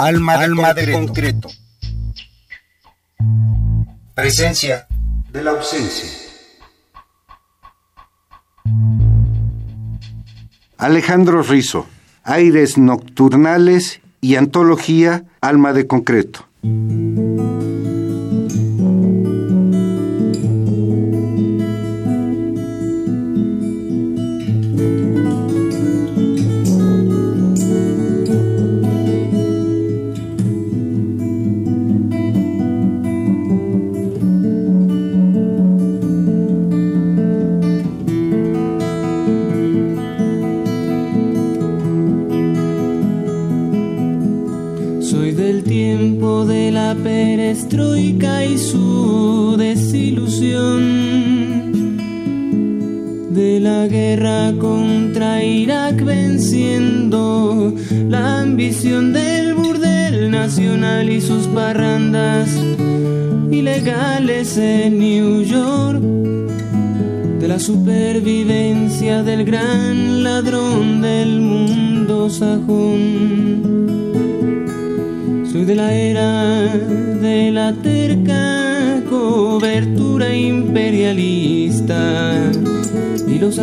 Alma, de, Alma concreto. de, concreto. Presencia de la ausencia. Alejandro Rizo, Aires Nocturnales y Antología Alma de Concreto.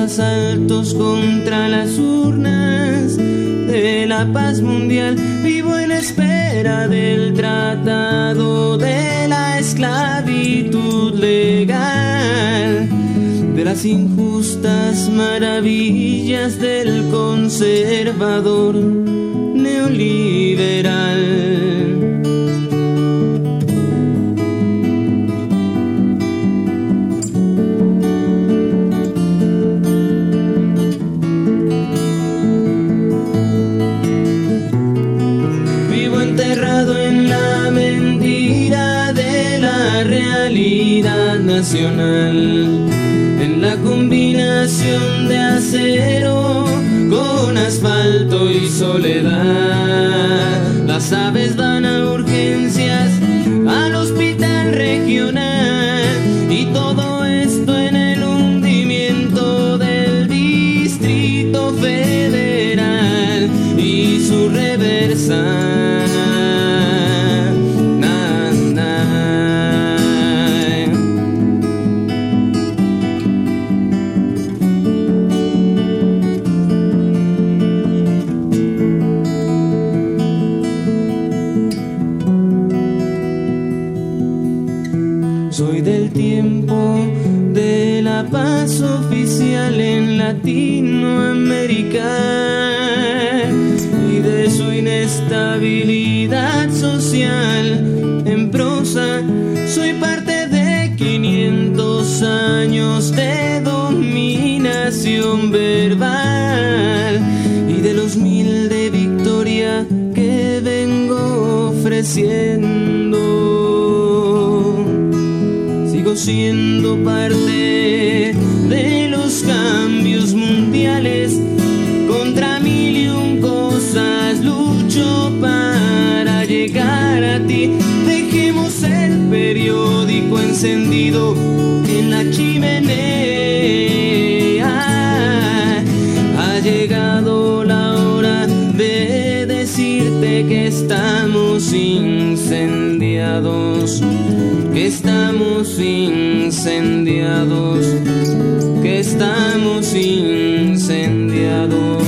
asaltos contra las urnas de la paz mundial. Vivo en espera del tratado de la esclavitud legal, de las injustas maravillas del conservador en la chimenea. Ha llegado la hora de decirte que estamos incendiados, que estamos incendiados, que estamos incendiados.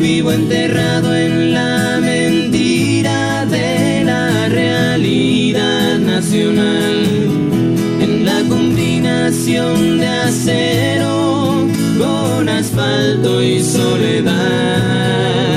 Vivo enterrado en de acero con asfalto y soledad.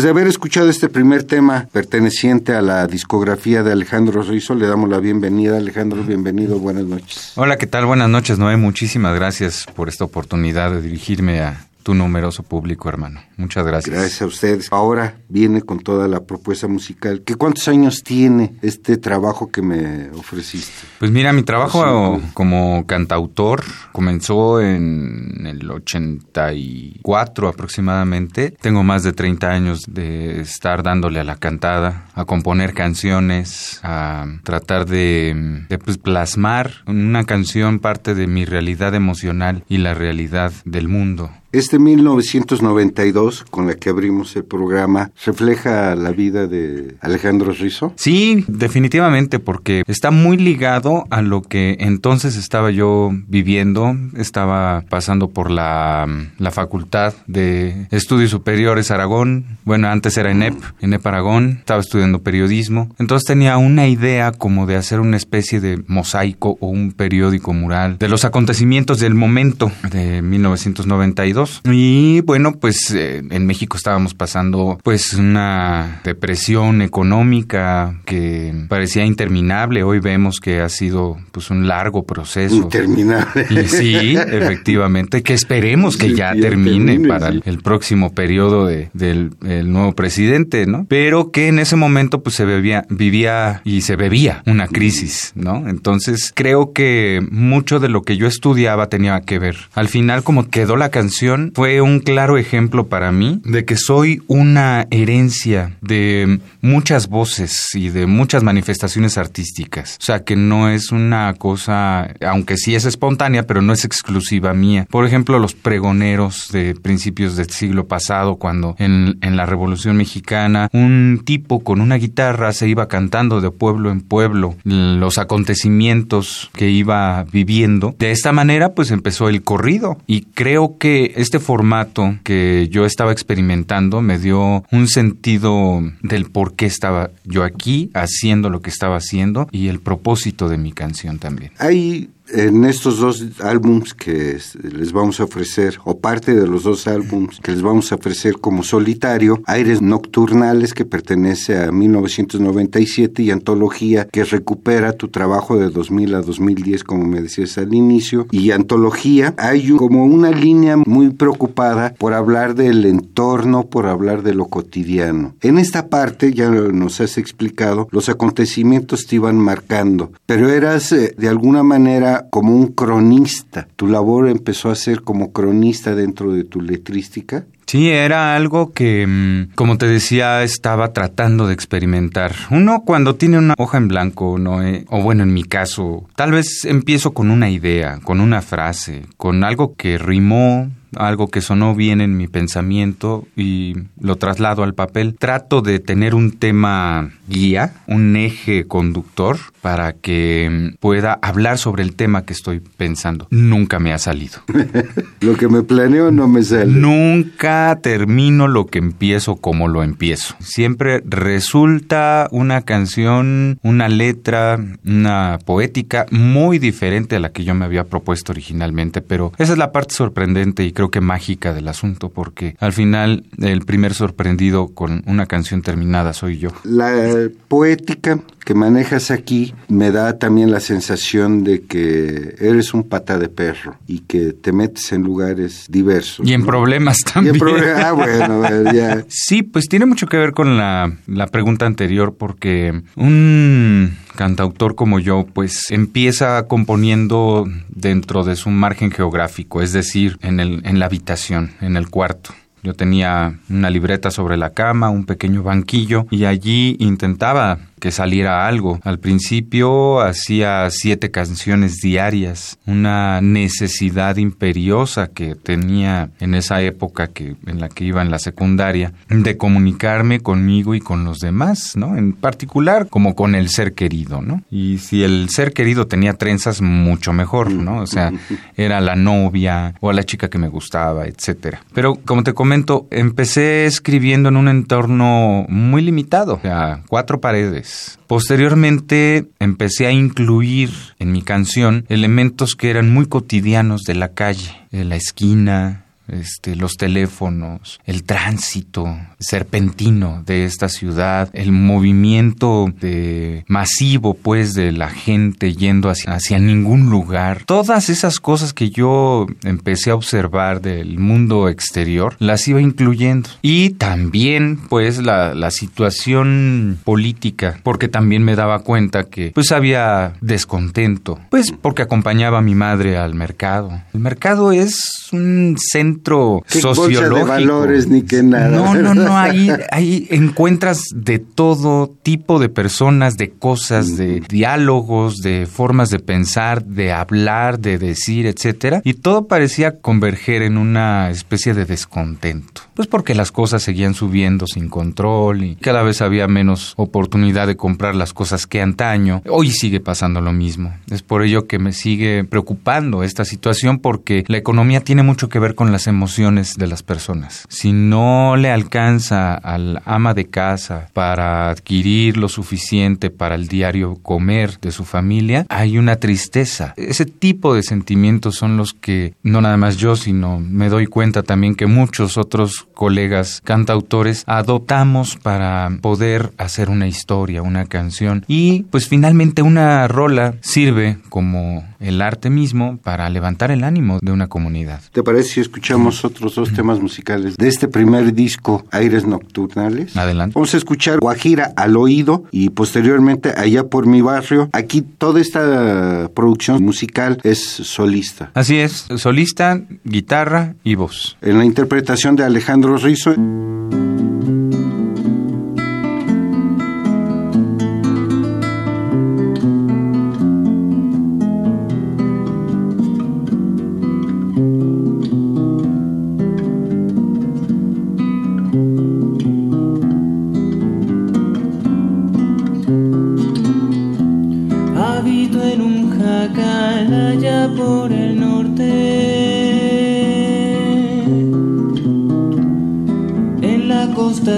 Después de haber escuchado este primer tema perteneciente a la discografía de Alejandro Rizo, le damos la bienvenida. Alejandro, bienvenido, buenas noches. Hola, ¿qué tal? Buenas noches, Noé. Muchísimas gracias por esta oportunidad de dirigirme a tu numeroso público, hermano. Muchas gracias. Gracias a ustedes. Ahora viene con toda la propuesta musical. ¿Qué cuántos años tiene este trabajo que me ofreciste? Pues mira, mi trabajo como cantautor comenzó en el 84 aproximadamente. Tengo más de 30 años de estar dándole a la cantada, a componer canciones, a tratar de, de pues, plasmar una canción parte de mi realidad emocional y la realidad del mundo. Este 1992, con la que abrimos el programa, refleja la vida de Alejandro Rizzo. Sí, definitivamente, porque está muy ligado a lo que entonces estaba yo viviendo. Estaba pasando por la, la Facultad de Estudios Superiores Aragón. Bueno, antes era ENEP, ENEP Aragón. Estaba estudiando periodismo. Entonces tenía una idea como de hacer una especie de mosaico o un periódico mural de los acontecimientos del momento de 1992 y bueno, pues eh, en México estábamos pasando pues una depresión económica que parecía interminable. Hoy vemos que ha sido pues un largo proceso. Interminable. Y sí, efectivamente, que esperemos que ya, termine, para el, próximo periodo de, del nuevo presidente, ¿no? Pero que en ese momento pues se bebía, vivía y se bebía una crisis, ¿no? Entonces creo que mucho de lo que yo estudiaba tenía que ver. Al final como quedó la canción fue un claro ejemplo para mí de que soy una herencia de muchas voces y de muchas manifestaciones artísticas. O sea, que no es una cosa, aunque sí es espontánea, pero no es exclusiva mía. Por ejemplo, los pregoneros de principios del siglo pasado, cuando en, la Revolución Mexicana un tipo con una guitarra se iba cantando de pueblo en pueblo los acontecimientos que iba viviendo. De esta manera, pues empezó el corrido. Y creo que este formato que yo estaba experimentando me dio un sentido del por qué estaba yo aquí haciendo lo que estaba haciendo y el propósito de mi canción también. Hay en estos dos álbums que les vamos a ofrecer, o parte de los dos álbums que les vamos a ofrecer como solitario, Aires Nocturnales, que pertenece a 1997, y Antología, que recupera tu trabajo de 2000 a 2010, como me decías al inicio, y Antología, hay como una línea muy preocupada por hablar del entorno, por hablar de lo cotidiano. En esta parte, ya nos has explicado, los acontecimientos te iban marcando, pero eras eh, de alguna manera como un cronista. Tu labor empezó a ser como cronista dentro de tu letrística. Sí, era algo que, mm, como te decía, estaba tratando de experimentar. Uno cuando tiene una hoja en blanco, no, eh, o bueno, en mi caso, tal vez empiezo con una idea, con una frase, con algo que rimó, algo que sonó bien en mi pensamiento y lo traslado al papel. Trato de tener un tema guía, un eje conductor para que pueda hablar sobre el tema que estoy pensando. Nunca me ha salido. lo que me planeo no me sale. Nunca termino lo que empiezo como lo empiezo. Siempre resulta una canción, una letra, una poética muy diferente a la que yo me había propuesto originalmente, pero esa es la parte sorprendente y creo que mágica del asunto, porque al final el primer sorprendido con una canción terminada soy yo. La poética que manejas aquí me da también la sensación de que eres un pata de perro y que te metes en lugares diversos. Y en problemas también. ah, bueno, ya. Sí, pues tiene mucho que ver con la, la pregunta anterior, porque un cantautor como yo, pues empieza componiendo dentro de su margen geográfico, es decir, en, el, en la habitación, en el cuarto. Yo tenía una libreta sobre la cama, un pequeño banquillo y allí intentaba que saliera algo. Al principio hacía siete canciones diarias, una necesidad imperiosa que tenía en esa época que en la que iba en la secundaria de comunicarme conmigo y con los demás, ¿no? En particular como con el ser querido, ¿no? Y si el ser querido tenía trenzas mucho mejor, ¿no? O sea, era la novia o la chica que me gustaba, etcétera. Pero como te comento, empecé escribiendo en un entorno muy limitado, o sea, cuatro paredes Posteriormente empecé a incluir en mi canción elementos que eran muy cotidianos de la calle, de la esquina, este, los teléfonos, el tránsito serpentino de esta ciudad, el movimiento de, masivo, pues, de la gente yendo hacia, hacia ningún lugar. Todas esas cosas que yo empecé a observar del mundo exterior, las iba incluyendo. Y también, pues, la, la situación política, porque también me daba cuenta que, pues, había descontento, pues, porque acompañaba a mi madre al mercado. El mercado es un centro sociológico. de valores ni que nada. No, no, no, ahí, ahí encuentras de todo tipo de personas, de cosas, de diálogos, de formas de pensar, de hablar, de decir, etcétera, y todo parecía converger en una especie de descontento. Pues porque las cosas seguían subiendo sin control y cada vez había menos oportunidad de comprar las cosas que antaño. Hoy sigue pasando lo mismo. Es por ello que me sigue preocupando esta situación porque la economía tiene mucho que ver con las emociones de las personas. Si no le alcanza al ama de casa para adquirir lo suficiente para el diario comer de su familia, hay una tristeza. Ese tipo de sentimientos son los que no nada más yo, sino me doy cuenta también que muchos otros colegas cantautores adoptamos para poder hacer una historia, una canción y pues finalmente una rola sirve como el arte mismo para levantar el ánimo de una comunidad. ¿Te parece si escuchamos otros dos temas musicales de este primer disco, Aires Nocturnales? Adelante. Vamos a escuchar Guajira al oído y posteriormente Allá por mi barrio. Aquí toda esta producción musical es solista. Así es, solista, guitarra y voz. En la interpretación de Alejandro Rizzo.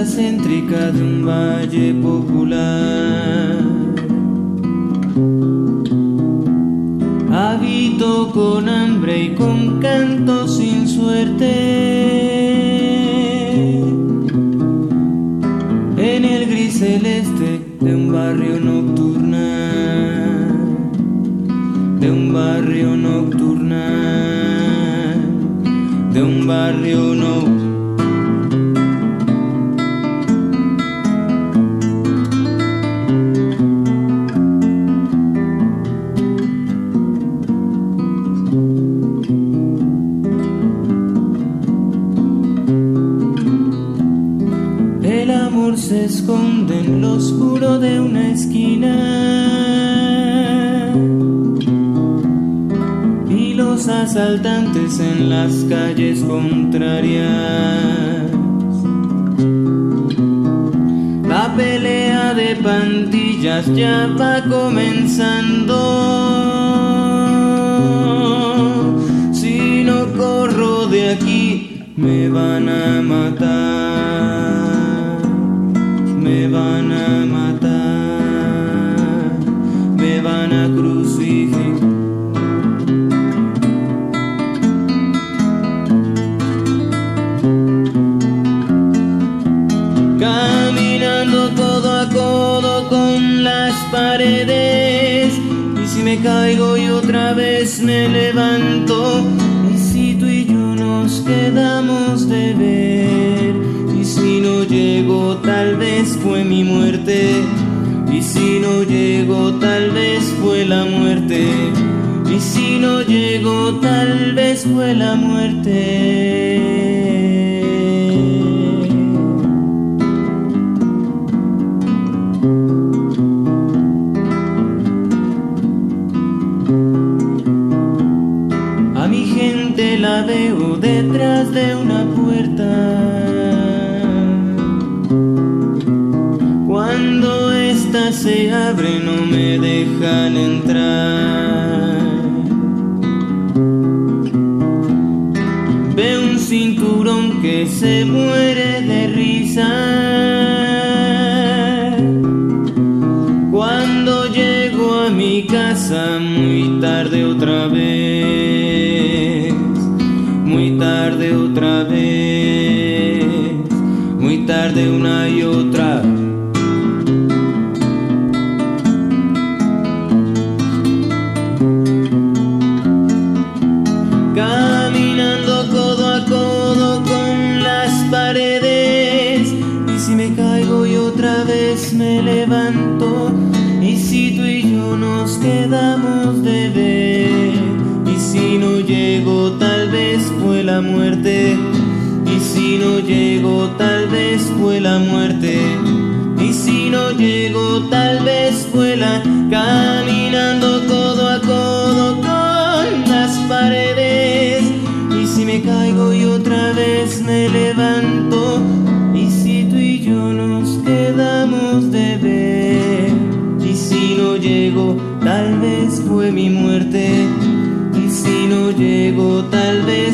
Céntrica de un valle popular. Habito con hambre y con canto sin suerte. En el gris celeste de un barrio nocturnal de un barrio nocturnal, de un barrio no. En las calles contrarias. La pelea de pandillas ya va comenzando. Caigo y otra vez me levanto, y si tú y yo nos quedamos de ver, y si no llego, tal vez fue mi muerte. Y si no llego, tal vez fue la muerte. Y si no llego, tal vez fue la muerte. Veo detrás de una puerta. Cuando esta se abre no me dejan entrar. Ve un cinturón que se muere una y otra. Caminando codo a codo con las paredes. Y si me caigo y otra vez me levanto. Y si tú y yo nos quedamos de ver. Y si no llego, tal vez fue la muerte si no llego tal vez la muerte. Y si no llego tal vez fue la caminando codo a codo con las paredes. Y si me caigo y otra vez me levanto. Y si tú y yo nos quedamos de ver. Y si no llego tal vez fue mi muerte. Y si no llego tal vez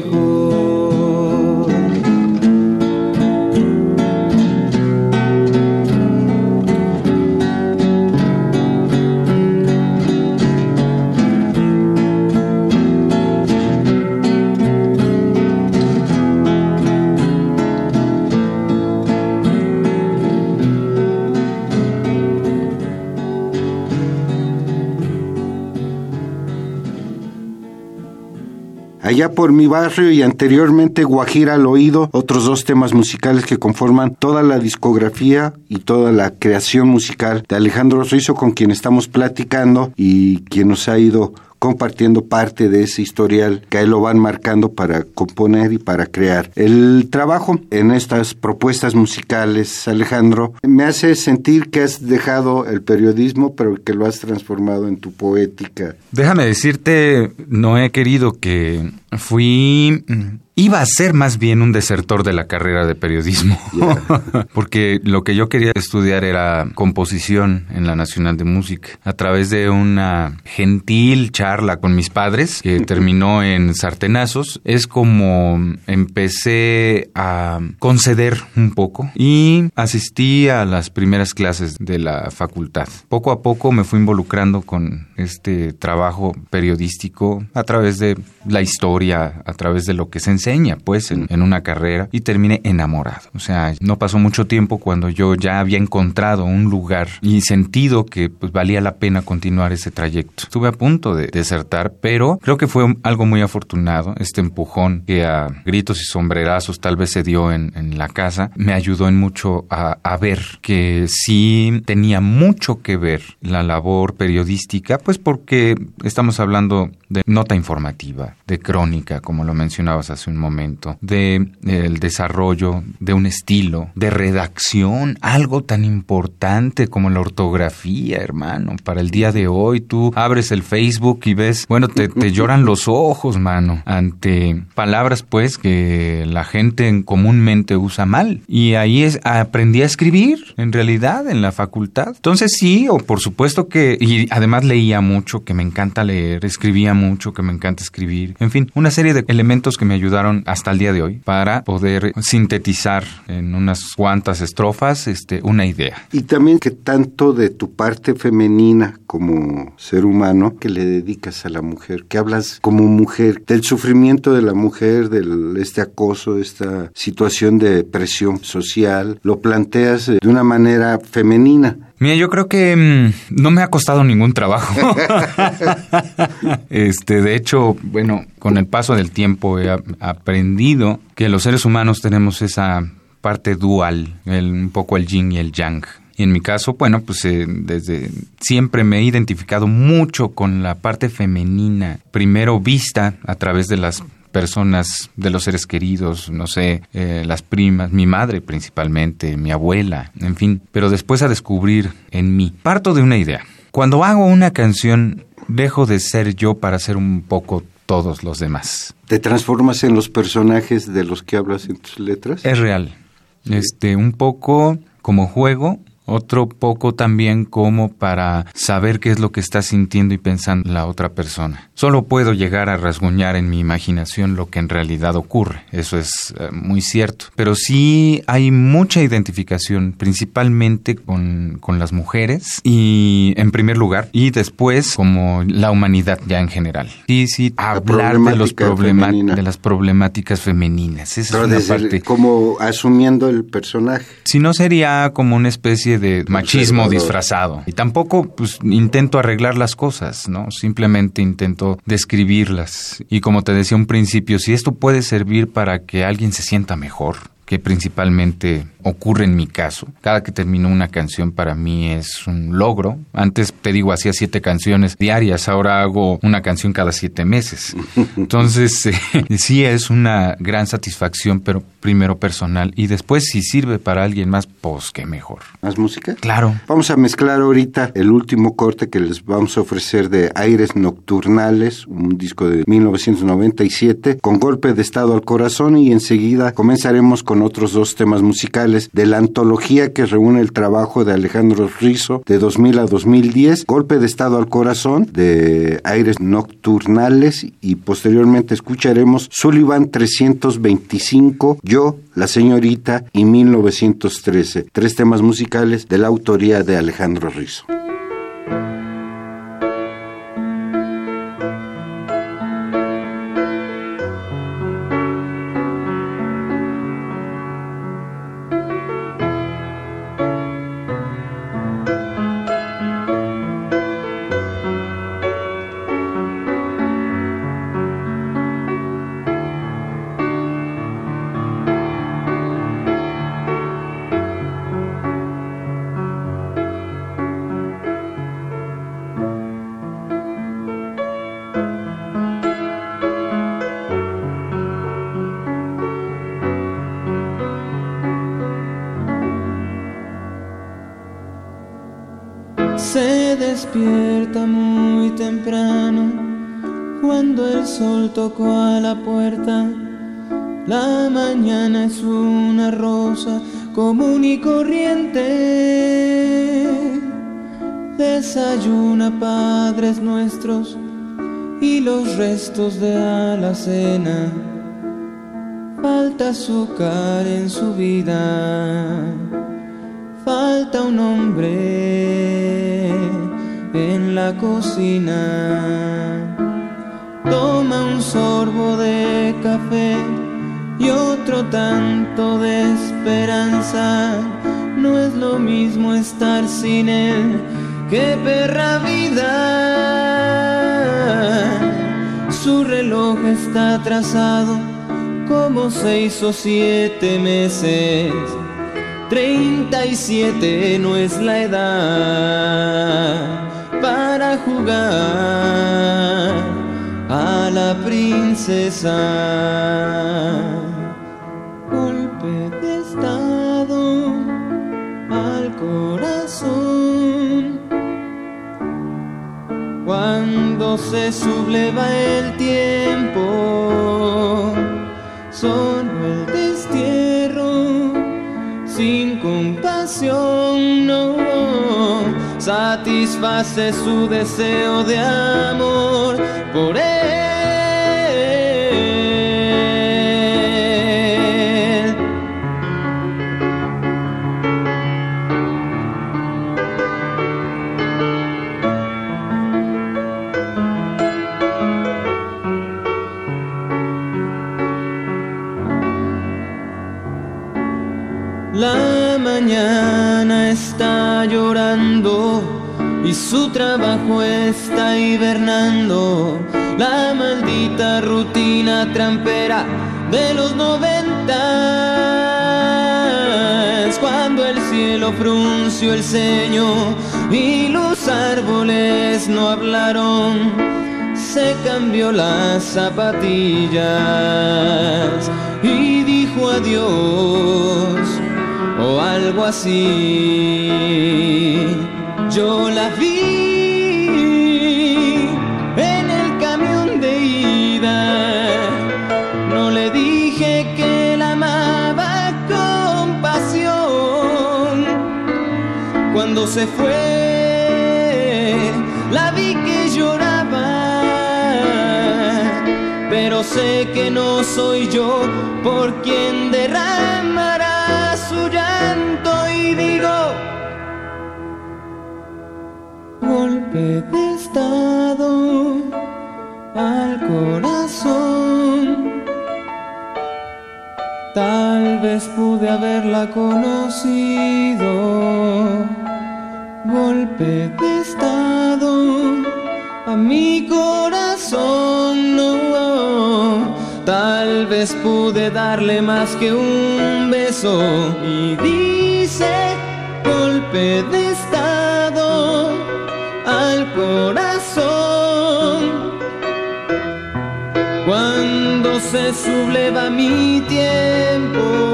trabajando lo mi barrio y anteriormente Guajira al oído, otros dos temas musicales que conforman toda la discografía y toda la creación musical de Alejandro Rizo con quien estamos platicando y quien nos ha ido compartiendo parte de ese historial que ahí lo van marcando para componer y para crear. El trabajo en estas propuestas musicales, Alejandro, me hace sentir que has dejado el periodismo, pero que lo has transformado en tu poética. Déjame decirte, no he querido que fui Iba a ser más bien un desertor de la carrera de periodismo, porque lo que yo quería estudiar era composición en la Nacional de Música, a través de una gentil charla con mis padres, que terminó en sartenazos, es como empecé a conceder un poco y asistí a las primeras clases de la facultad. Poco a poco me fui involucrando con este trabajo periodístico a través de la historia, a través de lo que se enseña, pues, en, una carrera y terminé enamorado. O sea, no pasó mucho tiempo cuando yo ya había encontrado un lugar y sentido que pues, valía la pena continuar ese trayecto. Estuve a punto de desertar, pero creo que fue algo muy afortunado. Este empujón que a gritos y sombrerazos tal vez se dio en, la casa me ayudó en mucho a, a ver que sí tenía mucho que ver la labor periodística, pues porque estamos hablando de nota informativa, de crónica, como lo mencionabas hace un momento, de el desarrollo de un estilo, de redacción, algo tan importante como la ortografía, hermano. Para el día de hoy tú abres el Facebook y ves, bueno, te, te lloran los ojos, mano, ante palabras pues que la gente comúnmente usa mal. Y ahí es, aprendí a escribir, en realidad, en la facultad. Entonces sí, o por supuesto que, y además leía mucho, que me encanta leer, escribía mucho, que me encanta escribir. En fin, una serie de elementos que me ayudaron hasta el día de hoy para poder sintetizar en unas cuantas estrofas este, una idea. Y también que tanto de tu parte femenina como ser humano que le dedicas a la mujer, que hablas como mujer, del sufrimiento de la mujer, de este acoso, esta situación de presión social, lo planteas de una manera femenina. Mira, yo creo que mm, no me ha costado ningún trabajo. este, de hecho, bueno, con el paso del tiempo he aprendido que los seres humanos tenemos esa parte dual, un poco el yin y el yang. Y en mi caso, bueno, pues eh, desde siempre me he identificado mucho con la parte femenina, primero vista a través de las personas de los seres queridos, no sé, eh, las primas, mi madre principalmente, mi abuela, en fin, pero después a descubrir en mí. Parto de una idea. Cuando hago una canción, dejo de ser yo para ser un poco todos los demás. ¿Te transformas en los personajes de los que hablas en tus letras? Es real. Este, un poco como juego, otro poco también como para saber qué es lo que está sintiendo y pensando la otra persona. Solo puedo llegar a rasguñar en mi imaginación lo que en realidad ocurre, eso es eh, muy cierto. Pero sí hay mucha identificación, principalmente con, con las mujeres y en primer lugar, y después como la humanidad ya en general. Sí, sí, hablar de, los de las problemáticas femeninas. Esa es una parte. Como asumiendo el personaje. Si no sería como una especie de machismo disfrazado. Y tampoco pues intento arreglar las cosas, ¿no? Simplemente intento describirlas. Y como te decía un principio, si esto puede servir para que alguien se sienta mejor, que principalmente ocurre en mi caso. Cada que termino una canción para mí es un logro. Antes, te digo, hacía siete canciones diarias, ahora hago una canción cada siete meses. Entonces, eh, sí es una gran satisfacción, pero primero personal. Y después, si sirve para alguien más, pues qué mejor. ¿Más música? Claro. Vamos a mezclar ahorita el último corte que les vamos a ofrecer de Aires Nocturnales, un disco de 1997, con golpe de estado al corazón y enseguida comenzaremos con otros dos temas musicales de la antología que reúne el trabajo de Alejandro Rizo de 2000 a 2010, Golpe de Estado al Corazón de Aires Nocturnales y posteriormente escucharemos Sullivan 325, Yo, La Señorita y 1913, tres temas musicales de la autoría de Alejandro Rizo. Restos de alacena. Falta azúcar en su vida, falta un hombre en la cocina. Toma un sorbo de café y otro tanto de esperanza. No es lo mismo estar sin él que perra está atrasado como seis o siete meses. Treinta y siete no es la edad para jugar a la princesa. Golpe de estado al corazón. Cuando se subleva el tiempo, solo el destierro sin compasión no satisface su deseo de amor por él. Su trabajo está hibernando. La maldita rutina trampera de los noventas, cuando el cielo frunció el ceño y los árboles no hablaron. Se cambió las zapatillas y dijo adiós o algo así. Yo la vi Se fue, la vi que lloraba. Pero sé que no soy yo por quien derramará su llanto y digo, golpe de estado al corazón. Tal vez pude haberla conocido, golpe de estado a mi corazón. No Tal vez pude darle más que un beso y dice golpe de estado al corazón. Cuando se subleva mi tiempo,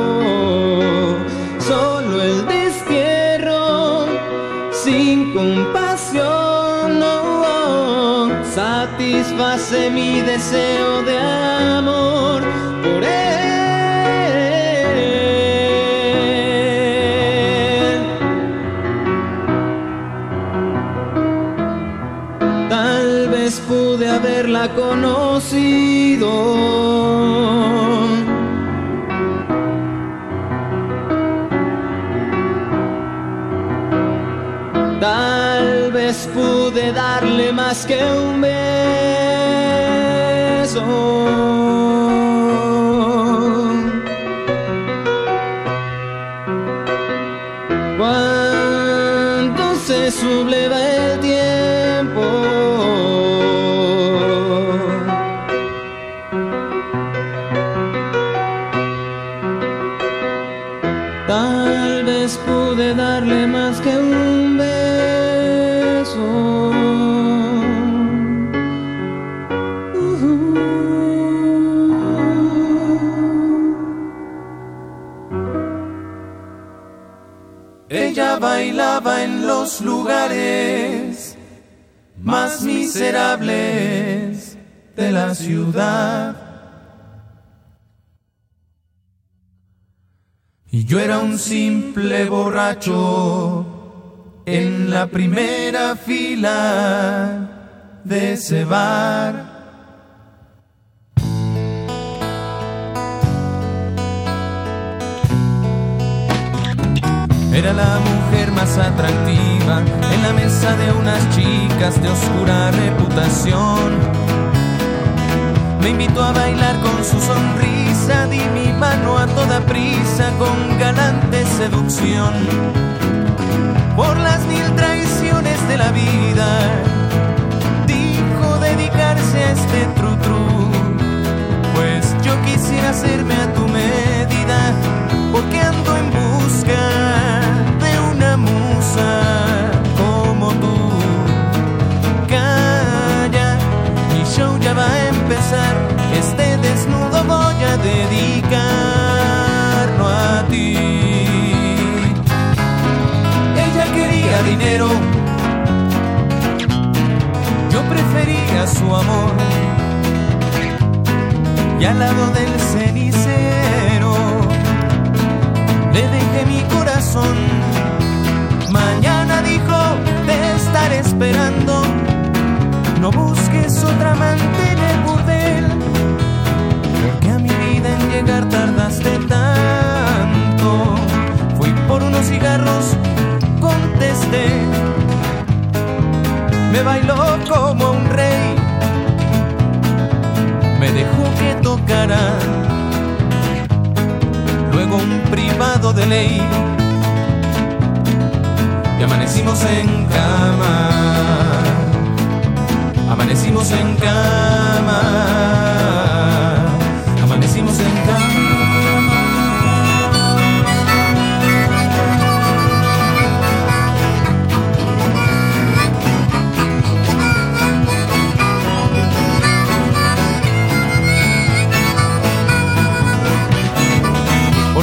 mi deseo de amor por él. Tal vez pude haberla conocido. Tal vez pude darle más que un en los lugares más miserables de la ciudad. Y yo era un simple borracho en la primera fila de ese bar. Era la más atractiva en la mesa de unas chicas de oscura reputación. Me invitó a bailar con su sonrisa, di mi mano a toda prisa con galante seducción. Por las mil traiciones de la vida, dijo dedicarse a este tru tru. Pues yo quisiera hacerme a tu medida, a ti. Ella quería dinero, yo prefería su amor. Y al lado del cenicero le dejé mi corazón. Ley y amanecimos en cama. Amanecimos en cama.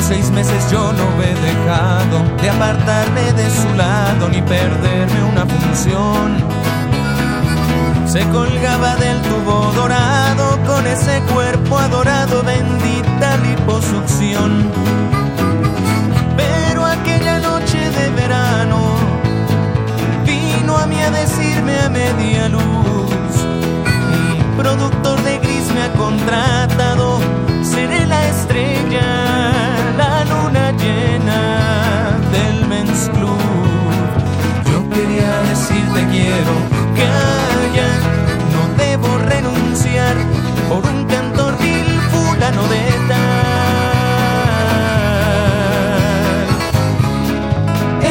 Seis meses yo no he dejado de apartarme de su lado ni perderme una función. Se colgaba del tubo dorado con ese cuerpo adorado, bendita liposucción. Pero aquella noche de verano vino a mí a decirme a media luz. Mi productor de gris me ha contratado, seré la estrella, la luna llena del Men's Club. Yo quería decirte quiero, calla, no debo renunciar por un cantor vil fulano de tal.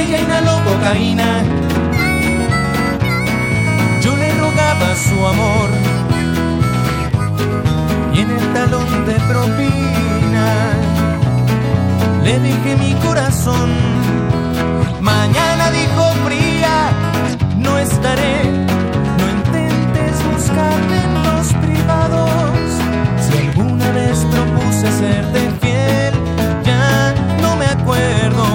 Ella inhaló cocaína, yo le rogaba su amor y en el talón de propina le dije mi corazón. Mañana dijo fría, no estaré, no intentes buscarme en los privados. Si alguna vez propuse serte fiel, ya no me acuerdo.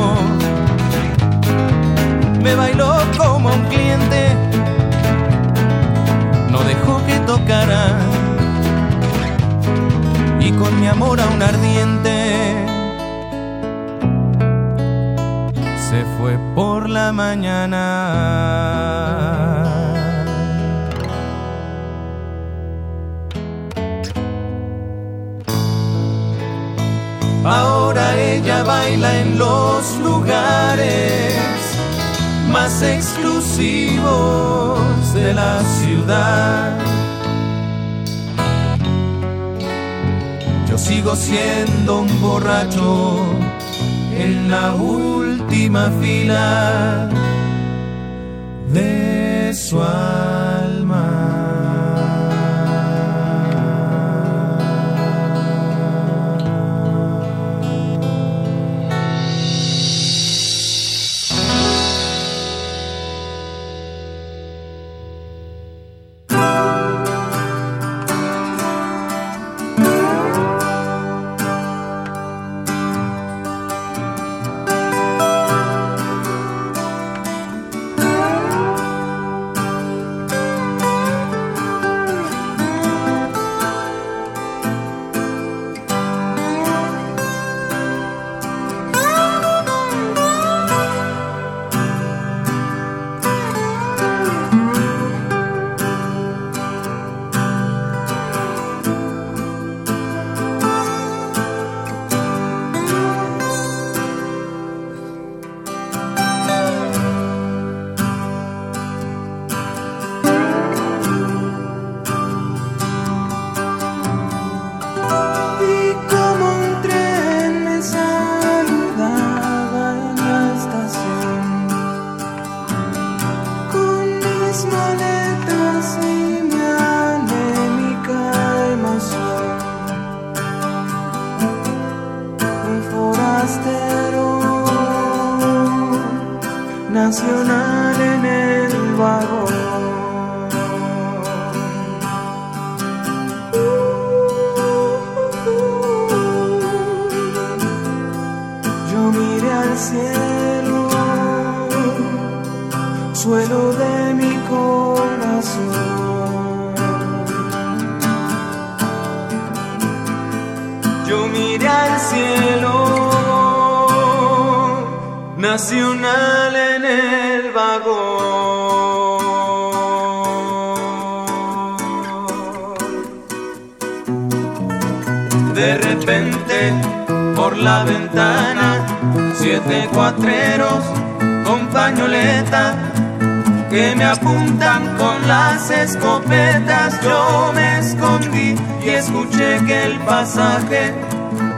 Me bailó como un cliente, no dejó que tocara y con mi amor aún ardiente la mañana. Ahora ella baila en los lugares más exclusivos de la ciudad. Yo sigo siendo un borracho en la última fila de su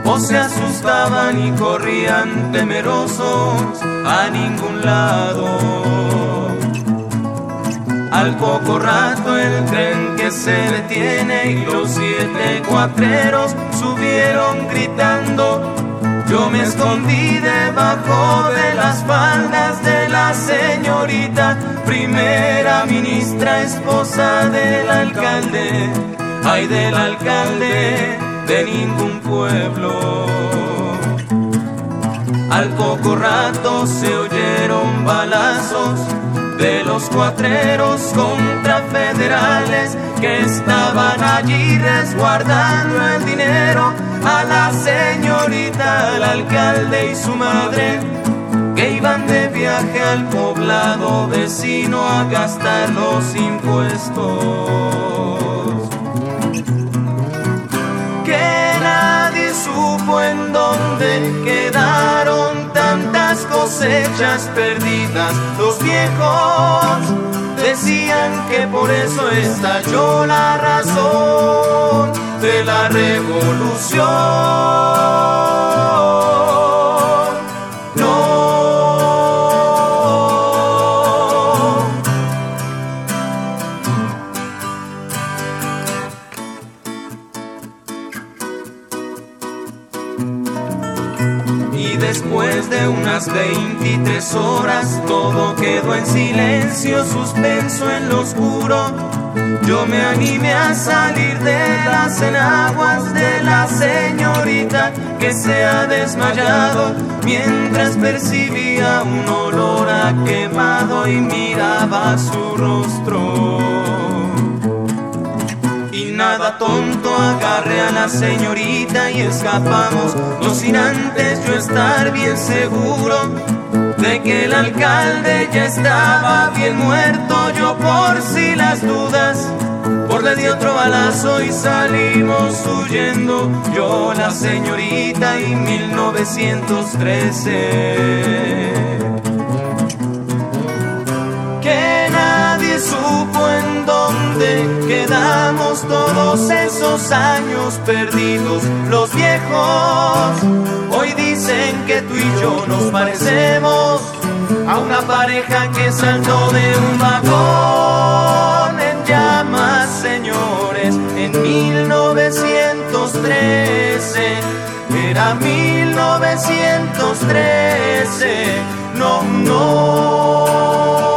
o se asustaban y corrían temerosos a ningún lado. Al poco rato el tren que se detiene y los siete cuatreros subieron gritando. Yo me escondí debajo de las faldas de la señorita, primera ministra, esposa del alcalde, ay del alcalde de ningún pueblo. Al poco rato se oyeron balazos de los cuatreros contra federales que estaban allí resguardando el dinero a la señorita, al alcalde y su madre que iban de viaje al poblado vecino a gastar los impuestos. En donde quedaron tantas cosechas perdidas. Los viejos decían que por eso estalló la razón de la revolución. De unas 23 horas todo quedó en silencio, suspenso en lo oscuro. Yo me animé a salir de las enaguas de la señorita que se ha desmayado mientras percibía un olor a quemado y miraba su rostro tonto agarré a la señorita y escapamos, no sin antes yo estar bien seguro de que el alcalde ya estaba bien muerto, yo por si las dudas. Por le di otro balazo y salimos huyendo, yo la señorita y 1913. Recordamos todos esos años perdidos. Los viejos hoy dicen que tú y yo nos parecemos a una pareja que saltó de un vagón en llamas, señores, en 1913. Era 1913, no, no.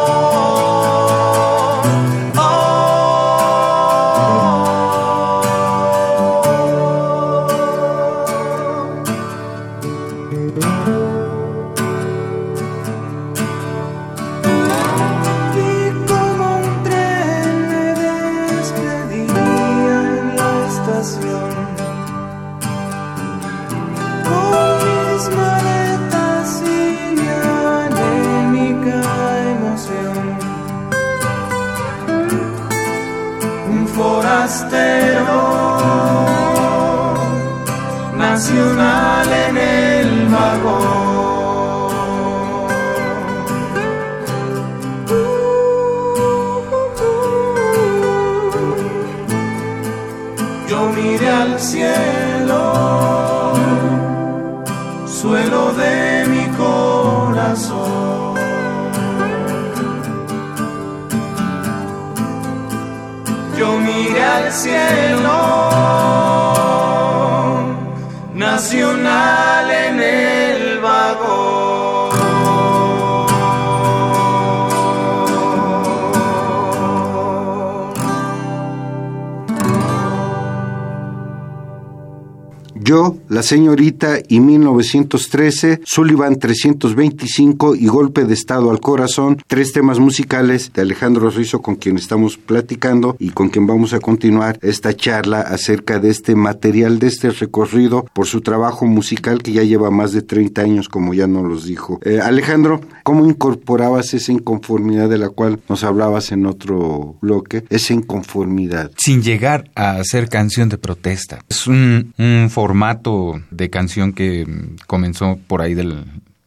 Yo miré al cielo, suelo de mi corazón. Yo miré al cielo Yo, la señorita y 1913, Sullivan 325 y Golpe de Estado al Corazón, tres temas musicales de Alejandro Rizo con quien estamos platicando y con quien vamos a continuar esta charla acerca de este material, de este recorrido por su trabajo musical que ya lleva más de 30 años, como ya nos los dijo. Eh, Alejandro, ¿cómo incorporabas esa inconformidad de la cual nos hablabas en otro bloque? Esa inconformidad. Sin llegar a hacer canción de protesta. Es un, un formato de canción que comenzó por ahí de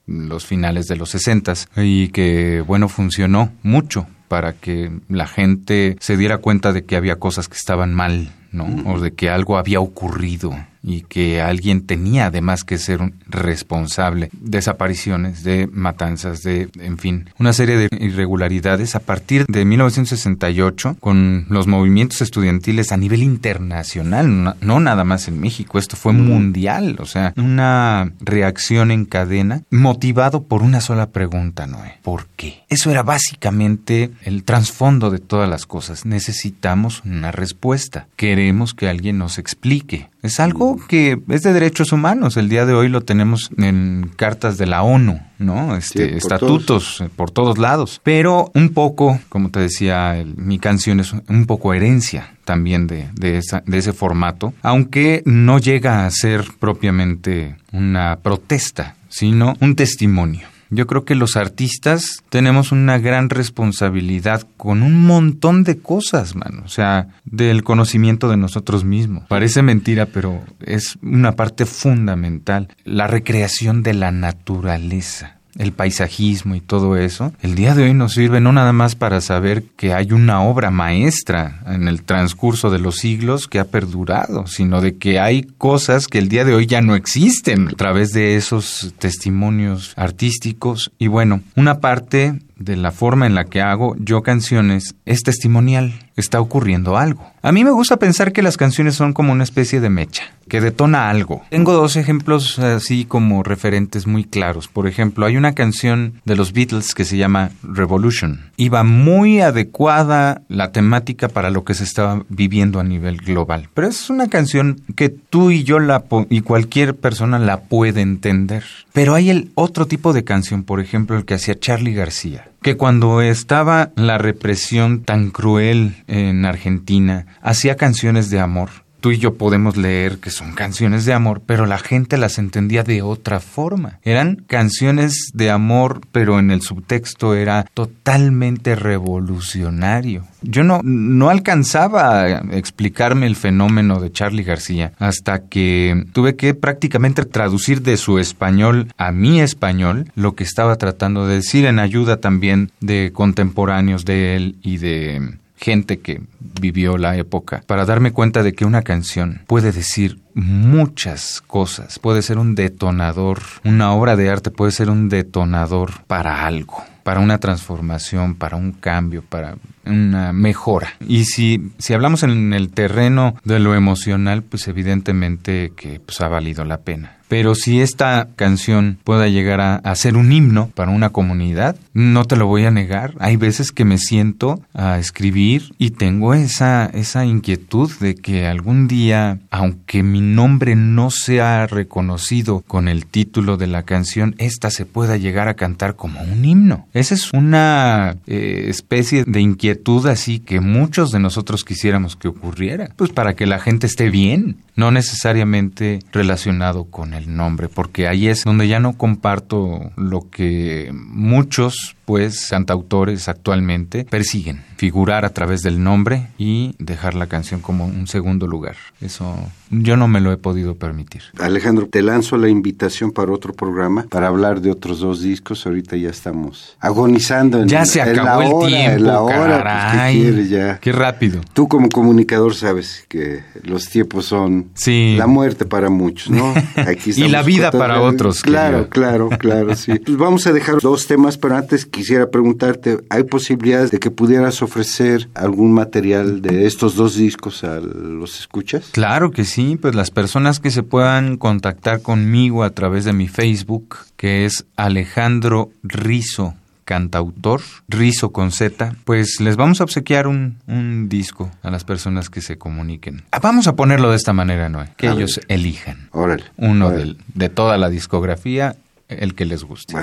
los finales de los sesentas y que, bueno, funcionó mucho para que la gente se diera cuenta de que había cosas que estaban mal, ¿no? O de que algo había ocurrido y que alguien tenía además que ser responsable. Desapariciones, de matanzas, de, en fin, una serie de irregularidades a partir de 1968 con los movimientos estudiantiles a nivel internacional, no, nada más en México, esto fue mundial, o sea, una reacción en cadena motivado por una sola pregunta, Noé, ¿por qué? Eso era básicamente el trasfondo de todas las cosas. Necesitamos una respuesta. Queremos que alguien nos explique. Es algo que es de derechos humanos. El día de hoy lo tenemos en cartas de la ONU, ¿no? Este, estatutos por todos lados. Pero un poco, como te decía, mi canción es un poco herencia también de, de, de ese formato, aunque no llega a ser propiamente una protesta, sino un testimonio. Yo creo que los artistas tenemos una gran responsabilidad con un montón de cosas, mano. O sea, del conocimiento de nosotros mismos. Parece mentira, pero es una parte fundamental. La recreación de la naturaleza el paisajismo y todo eso, el día de hoy nos sirve no nada más para saber que hay una obra maestra en el transcurso de los siglos que ha perdurado, sino de que hay cosas que el día de hoy ya no existen a través de esos testimonios artísticos. Y bueno, una parte de la forma en la que hago yo canciones es testimonial. Está ocurriendo algo. A mí me gusta pensar que las canciones son como una especie de mecha, que detona algo. Tengo dos ejemplos así como referentes muy claros. Por ejemplo, hay una canción de los Beatles que se llama Revolution. Iba muy adecuada la temática para lo que se estaba viviendo a nivel global. Pero es una canción que tú y yo la y cualquier persona la puede entender. Pero hay el otro tipo de canción, por ejemplo, el que hacía Charlie García que cuando estaba la represión tan cruel en Argentina, hacía canciones de amor. Tú y yo podemos leer que son canciones de amor, pero la gente las entendía de otra forma. Eran canciones de amor, pero en el subtexto era totalmente revolucionario. Yo no, no alcanzaba a explicarme el fenómeno de Charlie García hasta que tuve que prácticamente traducir de su español a mi español lo que estaba tratando de decir en ayuda también de contemporáneos de él y de gente que vivió la época para darme cuenta de que una canción puede decir muchas cosas, puede ser un detonador, una obra de arte puede ser un detonador para algo para una transformación, para un cambio, para una mejora. Y si, si hablamos en el terreno de lo emocional, pues evidentemente que pues, ha valido la pena. Pero si esta canción pueda llegar a, ser un himno para una comunidad, no te lo voy a negar. Hay veces que me siento a escribir y tengo esa, esa inquietud de que algún día, aunque mi nombre no sea reconocido con el título de la canción, esta se pueda llegar a cantar como un himno. Esa es una eh, especie de inquietud así que muchos de nosotros quisiéramos que ocurriera, pues para que la gente esté bien, no necesariamente relacionado con el nombre, porque ahí es donde ya no comparto lo que muchos pues cantautores actualmente persiguen, figurar a través del nombre y dejar la canción como un segundo lugar. Eso yo no me lo he podido permitir. Alejandro, te lanzo la invitación para otro programa para hablar de otros dos discos. Ahorita ya estamos agonizando. En, ya se acabó el tiempo, la hora, pues, ¿qué, quieres ya? qué rápido. Tú como comunicador sabes que los tiempos son la muerte para muchos, ¿no? Aquí y la vida para otros. Claro, claro, claro, sí. Pues vamos a dejar dos temas, pero antes quisiera preguntarte, ¿hay posibilidades de que pudieras ofrecer algún material de estos dos discos a los escuchas? Claro que sí pues las personas que se puedan contactar conmigo a través de mi Facebook, que es Alejandro Rizo cantautor, Rizo con Z, pues les vamos a obsequiar un, disco a las personas que se comuniquen. Ah, vamos a ponerlo de esta manera, Noé, que ellos elijan. Órale. Uno de toda la discografía, el que les guste.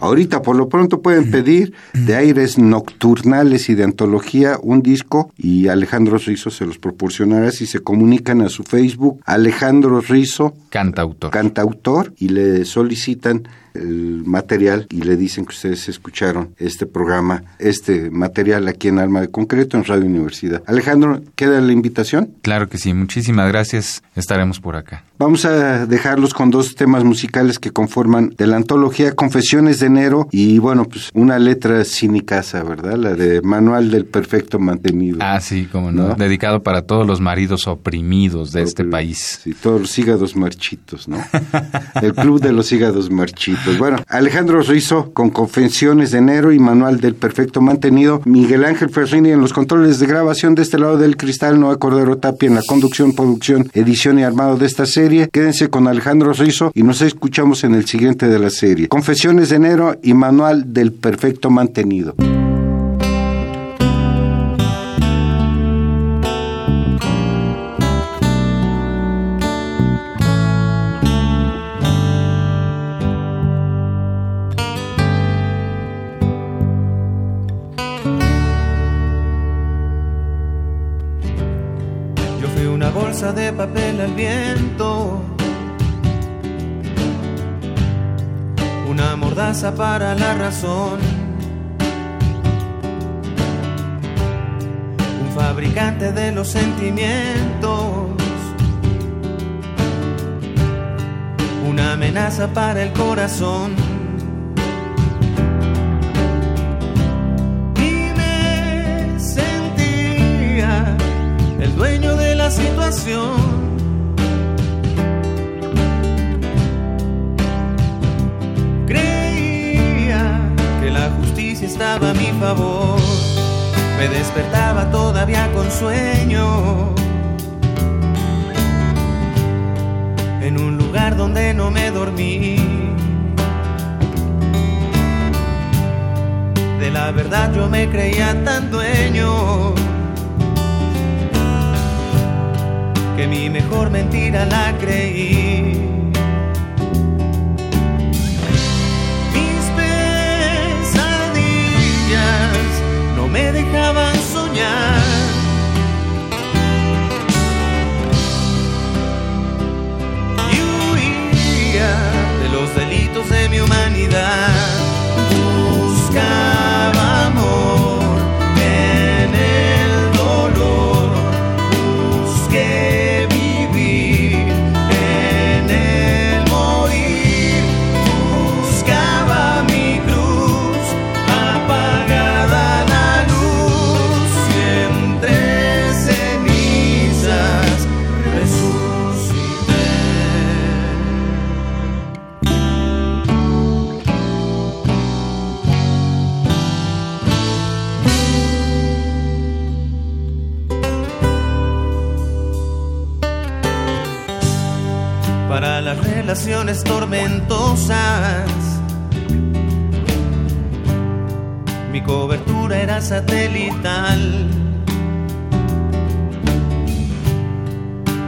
Ahorita por lo pronto pueden pedir de aires nocturnales y de antología un disco y Alejandro Rizo se los proporcionará si se comunican a su Facebook. Alejandro Rizo cantautor. cantautor y le solicitan el material y le dicen que ustedes escucharon este programa, este material aquí en Alma de Concreto en Radio Universidad. Alejandro, ¿queda la invitación? Claro que sí, muchísimas gracias, estaremos por acá. Vamos a dejarlos con dos temas musicales que conforman de la antología Confesiones de Enero y bueno, pues una letra cinicasa, ¿verdad? La de Manual del Perfecto Mantenido. Ah, sí, como no. Dedicado para todos los maridos oprimidos de este país. Sí, todos los hígados marchitos, ¿no? el Club de los Hígados Marchitos. Pues bueno, Alejandro Rizo con Confesiones de Enero y Manual del Perfecto Mantenido, Miguel Ángel Ferrini en los controles de grabación de este lado del cristal, Noé Cordero Tapia en la conducción, producción, edición y armado de esta serie. Quédense con Alejandro Rizo y nos escuchamos en el siguiente de la serie. Confesiones de Enero y Manual del Perfecto Mantenido. Papel al viento. Una mordaza para la razón. Un fabricante de los sentimientos. Una amenaza para el corazón. El dueño de la situación. estaba a mi favor. Me despertaba todavía con sueño. En un lugar donde no me dormí. De la verdad yo me creía tan dueño. Que mi mejor mentira la creí. me dejaban soñar. Y huía de los delitos de mi humanidad. Relaciones tormentosas. Mi cobertura era satelital.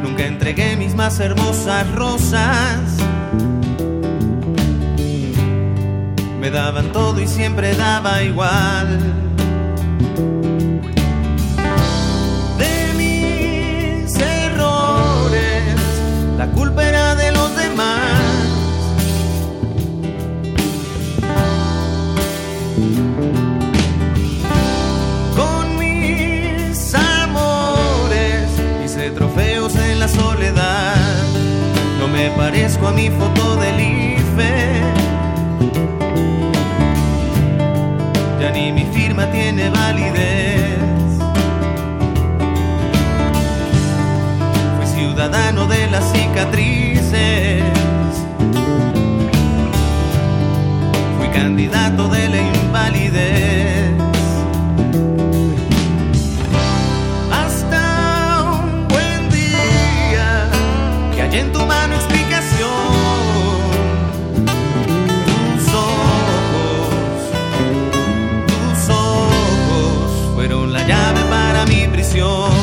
Nunca entregué mis más hermosas rosas. Me daban todo y siempre daba igual. Parezco a mi foto del IFE. Ya ni mi firma tiene validez. Fui ciudadano de las cicatrices. Fui candidato de la invalidez. Hasta un buen día que hay en tu mano para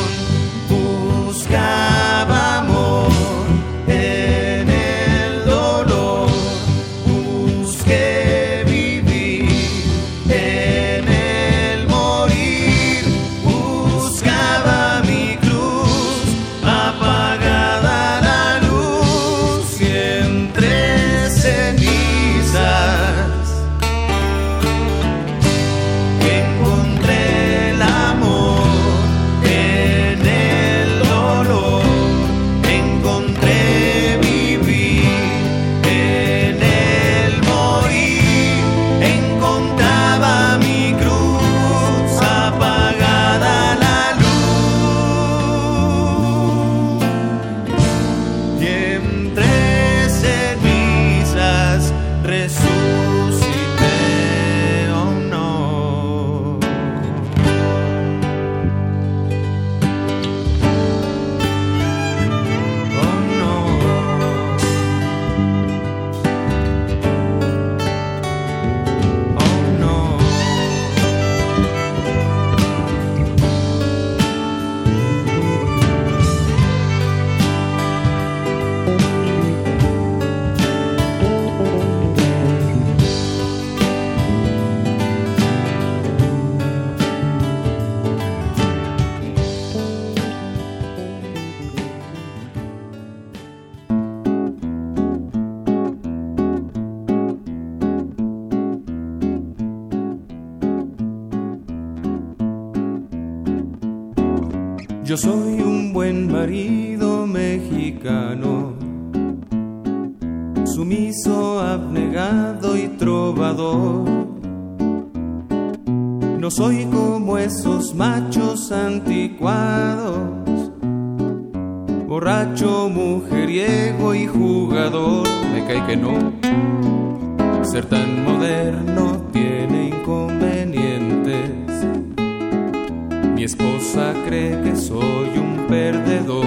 esposa cree que soy un perdedor.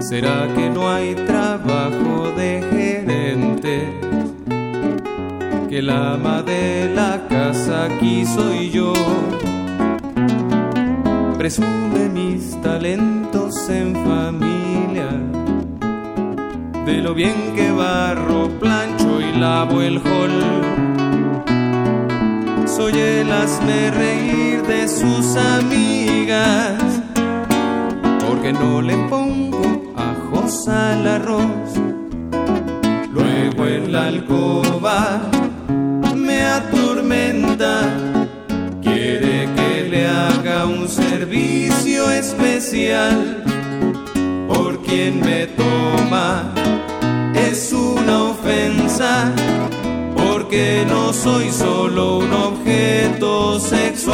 ¿Será que no hay trabajo de gerente? Que el ama de la casa aquí soy yo. Presume mis talentos en familia. De lo bien que barro, plancho y lavo el hall soy el hazme reír de sus amigas, porque no le pongo ajos al arroz. Luego en la alcoba me atormenta, quiere que le haga un servicio especial, por quien me toma es una ofensa porque no soy solo un objeto sexual.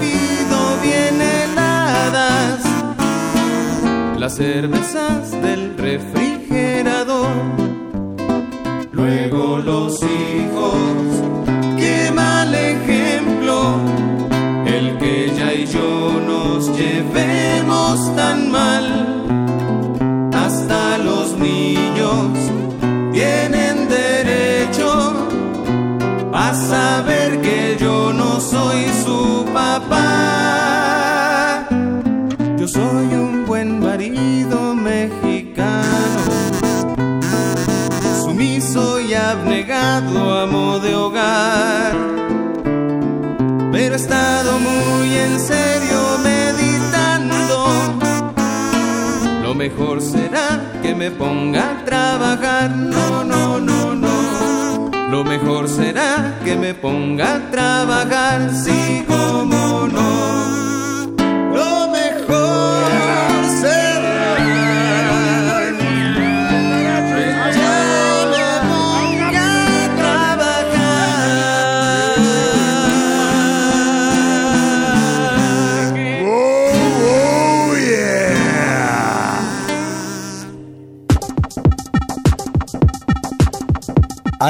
Pido bien heladas las cervezas del refrigerador. Luego los hijos, qué mal ejemplo, el que ella y yo nos llevemos tan mal. Soy un buen marido mexicano, sumiso y abnegado, amo de hogar. Pero he estado muy en serio meditando. Lo mejor será que me ponga a trabajar. No, no, no, no. Lo mejor será que me ponga a trabajar. Sí, como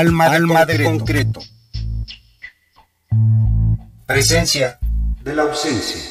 Alma, Alma de concreto. Presencia de la ausencia.